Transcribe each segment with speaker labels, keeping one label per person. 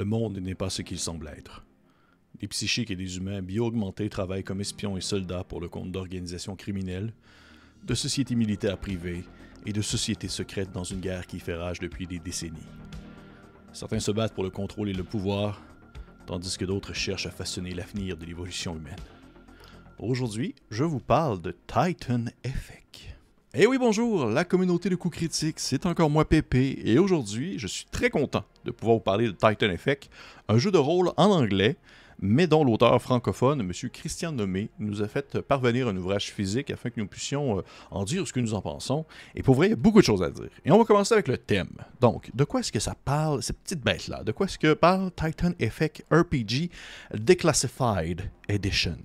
Speaker 1: Le monde n'est pas ce qu'il semble être. Des psychiques et des humains bio-augmentés travaillent comme espions et soldats pour le compte d'organisations criminelles, de sociétés militaires privées et de sociétés secrètes dans une guerre qui fait rage depuis des décennies. Certains se battent pour le contrôle et le pouvoir, tandis que d'autres cherchent à façonner l'avenir de l'évolution humaine. Aujourd'hui, je vous parle de Titan Effect. Eh oui, bonjour, la communauté de coups critiques, c'est encore moi Pépé, et aujourd'hui, je suis très content de pouvoir vous parler de Titan Effect, un jeu de rôle en anglais mais dont l'auteur francophone, M. Christian Nommé, nous a fait parvenir un ouvrage physique afin que nous puissions euh, en dire ce que nous en pensons. Et pour vrai, il y a beaucoup de choses à dire. Et on va commencer avec le thème. Donc, de quoi est-ce que ça parle, cette petite bête-là? De quoi est-ce que parle Titan Effect RPG Declassified Edition?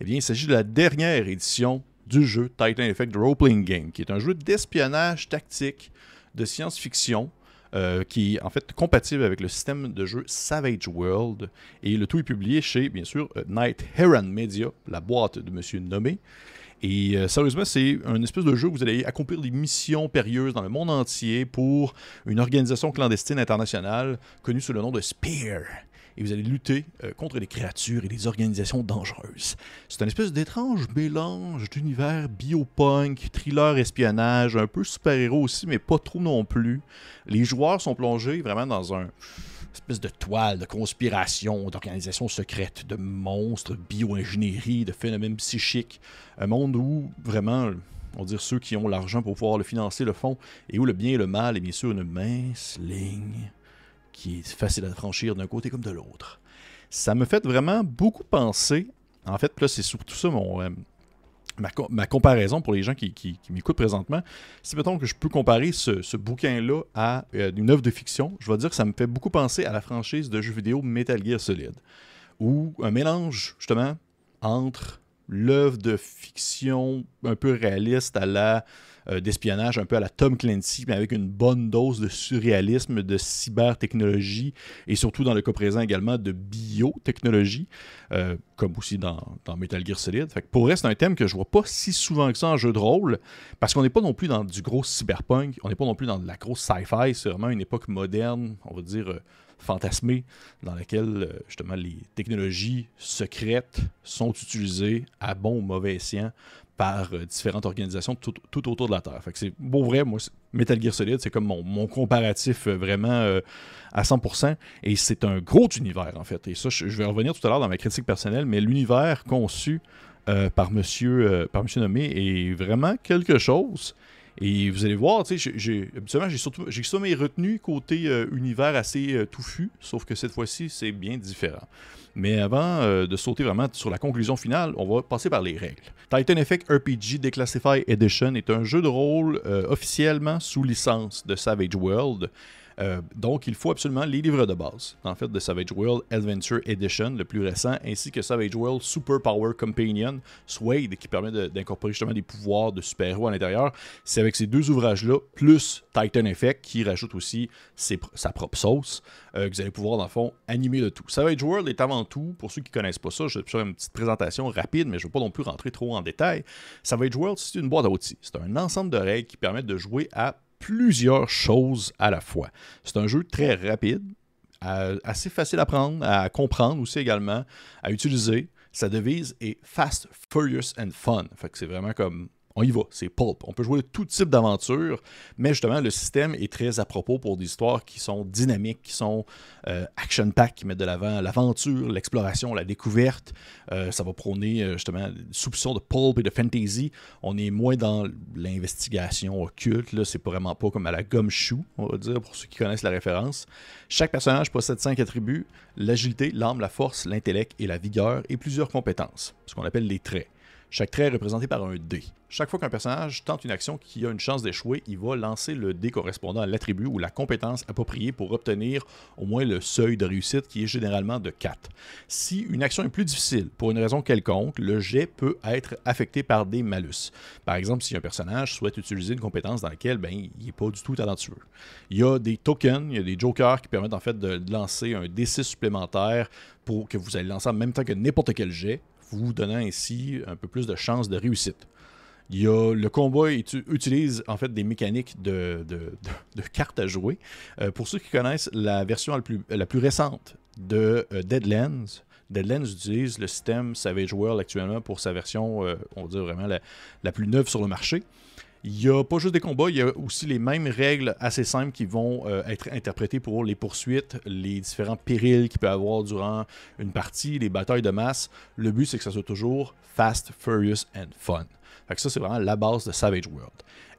Speaker 1: Eh bien, il s'agit de la dernière édition du jeu Titan Effect Role Playing Game, qui est un jeu d'espionnage tactique, de science-fiction, euh, qui est en fait compatible avec le système de jeu Savage World. Et le tout est publié chez, bien sûr, euh, Night Heron Media, la boîte de Monsieur Nommé. Et euh, sérieusement, c'est un espèce de jeu où vous allez accomplir des missions périlleuses dans le monde entier pour une organisation clandestine internationale connue sous le nom de Spear et vous allez lutter euh, contre des créatures et des organisations dangereuses. C'est un espèce d'étrange mélange d'univers biopunk, thriller, espionnage, un peu super-héros aussi, mais pas trop non plus. Les joueurs sont plongés vraiment dans un espèce de toile de conspiration, d'organisation secrète, de monstres, bio-ingénierie, de phénomènes psychiques. Un monde où vraiment on va dire ceux qui ont l'argent pour pouvoir le financer le font, et où le bien et le mal est bien sûr une mince ligne qui est facile à franchir d'un côté comme de l'autre. Ça me fait vraiment beaucoup penser, en fait, là c'est surtout ça mon, euh, ma, comparaison pour les gens qui, m'écoutent présentement, si mettons que je peux comparer ce, bouquin-là à euh, une œuvre de fiction, je vais dire que ça me fait beaucoup penser à la franchise de jeux vidéo Metal Gear Solid, ou un mélange justement entre l'œuvre de fiction un peu réaliste à la euh, d'espionnage un peu à la Tom Clancy, mais avec une bonne dose de surréalisme, de cybertechnologie et surtout dans le cas présent également de biotechnologie, euh, comme aussi dans, Metal Gear Solid. Pour reste un thème que je vois pas si souvent que ça en jeu de rôle, parce qu'on n'est pas non plus dans du gros cyberpunk, on n'est pas non plus dans de la grosse sci-fi, c'est vraiment une époque moderne, on va dire. Euh, fantasmée, dans laquelle justement les technologies secrètes sont utilisées à bon ou mauvais escient par euh, différentes organisations tout, autour de la Terre. Fait c'est beau vrai, moi, Metal Gear Solid, c'est comme mon, comparatif euh, vraiment euh, à 100%. Et c'est un gros univers, en fait. Et ça, je, vais revenir tout à l'heure dans ma critique personnelle, mais l'univers conçu par, monsieur, par monsieur Nommé est vraiment quelque chose. Et vous allez voir, j'ai, habituellement, j'ai surtout, j'ai mes retenues côté univers assez touffu, sauf que cette fois-ci, c'est bien différent. Mais avant euh, de sauter vraiment sur la conclusion finale, on va passer par les règles. Titan Effect RPG Declassified Edition est un jeu de rôle euh, officiellement sous licence de Savage World euh, donc, il faut absolument les livres de base, en fait, de Savage World Adventure Edition, le plus récent, ainsi que Savage World Super Power Companion, Suede, qui permet d'incorporer justement des pouvoirs de super-héros à l'intérieur. C'est avec ces deux ouvrages-là, plus Titan Effect, qui rajoute aussi sa propre sauce, euh, que vous allez pouvoir, dans le fond, animer le tout. Savage World est avant tout, pour ceux qui ne connaissent pas ça, je vais faire une petite présentation rapide, mais je ne veux pas non plus rentrer trop en détail. Savage World, c'est une boîte à outils. C'est un ensemble de règles qui permettent de jouer à plusieurs choses à la fois. C'est un jeu très rapide, assez facile à prendre, à comprendre aussi également, à utiliser. Sa devise est Fast, Furious and Fun. Fait c'est vraiment comme on y va, c'est pulp. On peut jouer tout type d'aventure, mais justement, le système est très à propos pour des histoires qui sont dynamiques, qui sont euh, action-pack, qui mettent de l'avant l'aventure, l'exploration, la découverte. Euh, ça va prôner euh, justement soupçons de pulp et de fantasy. On est moins dans l'investigation occulte, c'est vraiment pas comme à la gumshoe, on va dire, pour ceux qui connaissent la référence. Chaque personnage possède cinq attributs l'agilité, l'arme, la force, l'intellect et la vigueur, et plusieurs compétences, ce qu'on appelle les traits. Chaque trait est représenté par un dé. Chaque fois qu'un personnage tente une action qui a une chance d'échouer, il va lancer le dé correspondant à l'attribut ou la compétence appropriée pour obtenir au moins le seuil de réussite qui est généralement de 4. Si une action est plus difficile pour une raison quelconque, le jet peut être affecté par des malus. Par exemple, si un personnage souhaite utiliser une compétence dans laquelle ben, il n'est pas du tout talentueux. Il y a des tokens, il y a des jokers qui permettent en fait de lancer un D6 supplémentaire pour que vous allez lancer en même temps que n'importe quel jet vous donnant ainsi un peu plus de chances de réussite. Il y a, le combat utilise en fait des mécaniques de, cartes à jouer. Euh, pour ceux qui connaissent la version la plus, la plus récente de euh, Deadlands, Deadlands utilise le système Savage World actuellement pour sa version, on va dire vraiment la, la, plus neuve sur le marché. Il n'y a pas juste des combats, il y a aussi les mêmes règles assez simples qui vont euh, être interprétées pour les poursuites, les différents périls qu'il peut y avoir durant une partie, les batailles de masse. Le but, c'est que ça soit toujours fast, furious and fun. Fait ça, c'est vraiment la base de Savage World.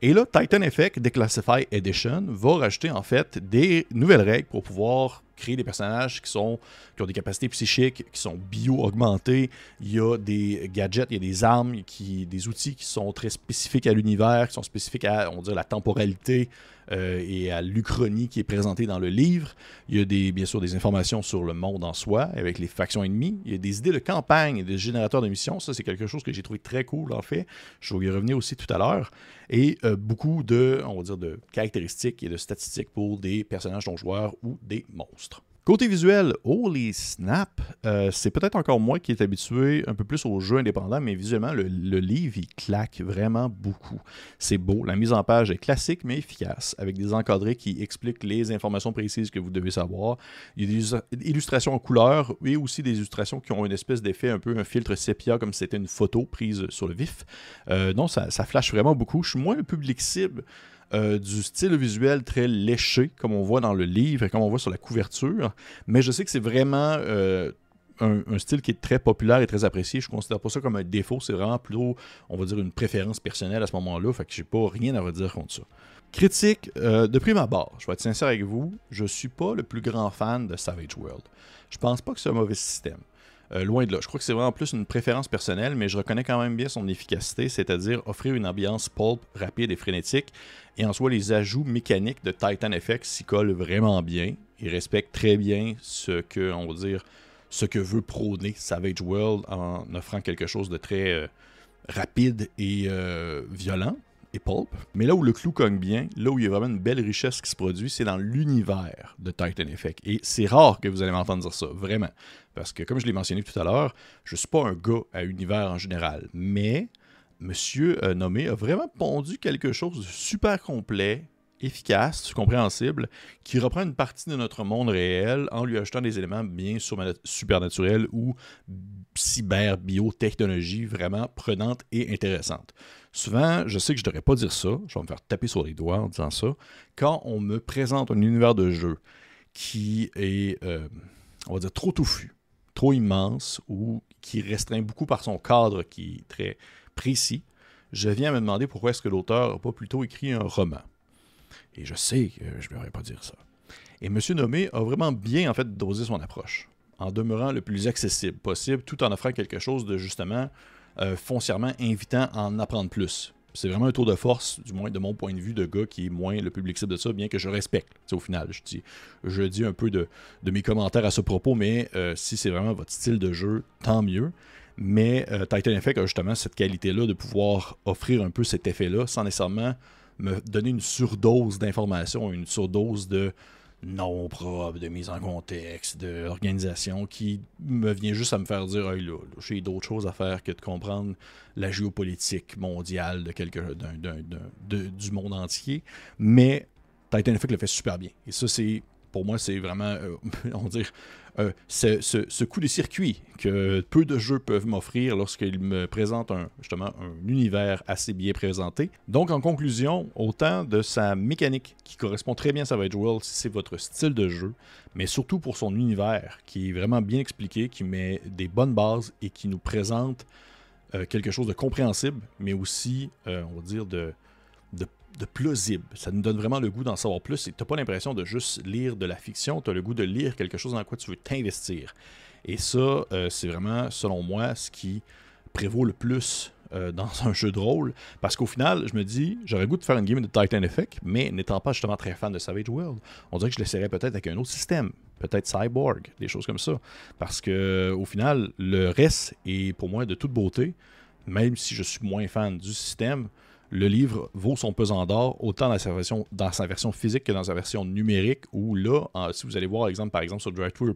Speaker 1: Et là, Titan Effect Declassify Edition va rajouter en fait des nouvelles règles pour pouvoir créer des personnages qui, sont, qui ont des capacités psychiques, qui sont bio-augmentés. Il y a des gadgets, il y a des armes, qui, des outils qui sont très spécifiques à l'univers, qui sont spécifiques à, on dirait, la temporalité euh, et à l'Uchronie qui est présentée dans le livre. Il y a des, bien sûr des informations sur le monde en soi, avec les factions ennemies. Il y a des idées de campagne et des générateurs de missions. Ça, c'est quelque chose que j'ai trouvé très cool, en fait. Je vais y revenir aussi tout à l'heure. Et euh, beaucoup de, on va dire, de caractéristiques et de statistiques pour des personnages non joueurs ou des monstres. Côté visuel, holy snap, euh, c'est peut-être encore moi qui est habitué un peu plus aux jeux indépendants, mais visuellement, le, livre, il claque vraiment beaucoup. C'est beau, la mise en page est classique mais efficace, avec des encadrés qui expliquent les informations précises que vous devez savoir. Il y a des illustrations en couleur et aussi des illustrations qui ont une espèce d'effet, un peu un filtre sépia, comme si c'était une photo prise sur le vif. Euh, non, ça, ça flash vraiment beaucoup. Je suis moins le public cible euh, du style visuel très léché, comme on voit dans le livre et comme on voit sur la couverture. Mais je sais que c'est vraiment euh, un, style qui est très populaire et très apprécié. Je ne considère pas ça comme un défaut, c'est vraiment plutôt, on va dire, une préférence personnelle à ce moment-là. Fait que j'ai pas rien à redire contre ça. Critique, euh, de prime abord, je vais être sincère avec vous, je suis pas le plus grand fan de Savage World. Je pense pas que c'est un mauvais système. Euh, loin de là. Je crois que c'est vraiment plus une préférence personnelle, mais je reconnais quand même bien son efficacité, c'est-à-dire offrir une ambiance pulp rapide et frénétique. Et en soi, les ajouts mécaniques de Titan FX s'y collent vraiment bien. Ils respectent très bien ce que, on va dire, ce que veut prôner Savage World en offrant quelque chose de très euh, rapide et euh, violent et pulp. Mais là où le clou cogne bien, là où il y a vraiment une belle richesse qui se produit, c'est dans l'univers de Titan Effect. Et c'est rare que vous allez m'entendre dire ça, vraiment. Parce que, comme je l'ai mentionné tout à l'heure, je ne suis pas un gars à univers en général. Mais Monsieur euh, Nommé a vraiment pondu quelque chose de super complet, efficace, compréhensible, qui reprend une partie de notre monde réel en lui ajoutant des éléments bien supernaturels ou cyber-biotechnologie vraiment prenante et intéressante. Souvent, je sais que je ne devrais pas dire ça, je vais me faire taper sur les doigts en disant ça, quand on me présente un univers de jeu qui est, euh, on va dire, trop touffu, trop immense ou qui restreint beaucoup par son cadre qui est très précis, je viens me demander pourquoi est-ce que l'auteur n'a pas plutôt écrit un roman. Et je sais que je ne devrais pas dire ça. Et M. Nommé a vraiment bien en fait dosé son approche, en demeurant le plus accessible possible, tout en offrant quelque chose de justement euh, foncièrement invitant à en apprendre plus. C'est vraiment un tour de force, du moins de mon point de vue, de gars qui est moins le public cible de ça, bien que je respecte. au final, je dis, je dis un peu de, mes commentaires à ce propos, mais euh, si c'est vraiment votre style de jeu, tant mieux. Mais euh, Titan Effect a justement cette qualité-là de pouvoir offrir un peu cet effet-là sans nécessairement me donner une surdose d'informations, une surdose de non propre, de mise en contexte, d'organisation qui me vient juste à me faire dire hey, là, j'ai d'autres choses à faire que de comprendre la géopolitique mondiale de quelque, du monde entier. Mais Titan Effect le fait super bien. Et ça, c'est pour moi, c'est vraiment, euh, on dire, euh, ce, coup de circuit que peu de jeux peuvent m'offrir lorsqu'ils me présentent un univers assez bien présenté. Donc, en conclusion, autant de sa mécanique qui correspond très bien à Savage World si c'est votre style de jeu, mais surtout pour son univers qui est vraiment bien expliqué, qui met des bonnes bases et qui nous présente euh, quelque chose de compréhensible, mais aussi, on va dire, de, de plausible. Ça nous donne vraiment le goût d'en savoir plus. Tu n'as pas l'impression de juste lire de la fiction, tu as le goût de lire quelque chose dans quoi tu veux t'investir. Et ça, euh, c'est vraiment, selon moi, ce qui prévaut le plus euh, dans un jeu de rôle. Parce qu'au final, je me dis, j'aurais goût de faire une game de Titan Effect, mais n'étant pas justement très fan de Savage World, on dirait que je l'essaierais peut-être avec un autre système. Peut-être Cyborg, des choses comme ça. Parce que au final, le reste est pour moi de toute beauté, même si je suis moins fan du système le livre vaut son pesant d'or autant dans sa, version, physique que dans sa version numérique, où là, si vous allez voir, par exemple, sur DriveThru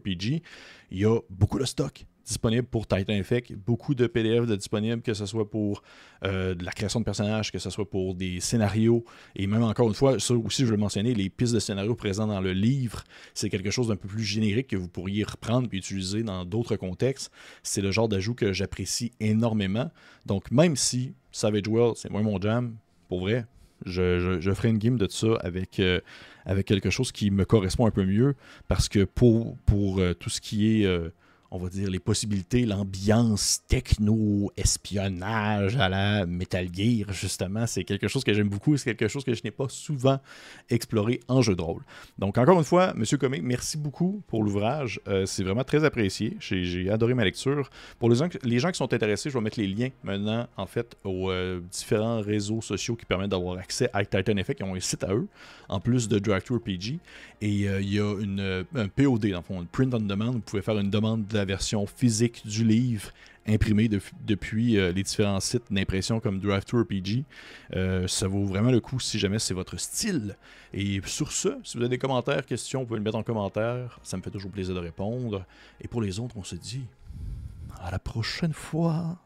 Speaker 1: il y a beaucoup de stock disponible pour Titan Effect, beaucoup de PDF de disponibles, que ce soit pour euh, de la création de personnages, que ce soit pour des scénarios, et même encore une fois, ça aussi je veux mentionner, les pistes de scénarios présentes dans le livre, c'est quelque chose d'un peu plus générique que vous pourriez reprendre et utiliser dans d'autres contextes. C'est le genre d'ajout que j'apprécie énormément. Donc même si Savage World, c'est moins mon jam, pour vrai, je, ferai une game de ça avec, euh, avec quelque chose qui me correspond un peu mieux, parce que pour, pour euh, tout ce qui est on va dire, les possibilités, l'ambiance techno-espionnage à la Metal Gear, justement, c'est quelque chose que j'aime beaucoup et c'est quelque chose que je n'ai pas souvent exploré en jeu de rôle. Donc, encore une fois, Monsieur Comé, merci beaucoup pour l'ouvrage. Euh, c'est vraiment très apprécié. J'ai adoré ma lecture. Pour les gens, les gens qui sont intéressés, je vais mettre les liens maintenant, en fait, aux euh, différents réseaux sociaux qui permettent d'avoir accès à Titan Effect, qui ont un site à eux, en plus de Drive RPG. Et euh, il y a une, un POD, dans le fond, un print on demand. Vous pouvez faire une demande la version physique du livre imprimée depuis euh, les différents sites d'impression comme Drive2RPG. Euh, ça vaut vraiment le coup si jamais c'est votre style. Et sur ce, si vous avez des commentaires, questions, vous pouvez le mettre en commentaire. Ça me fait toujours plaisir de répondre. Et pour les autres, on se dit à la prochaine fois.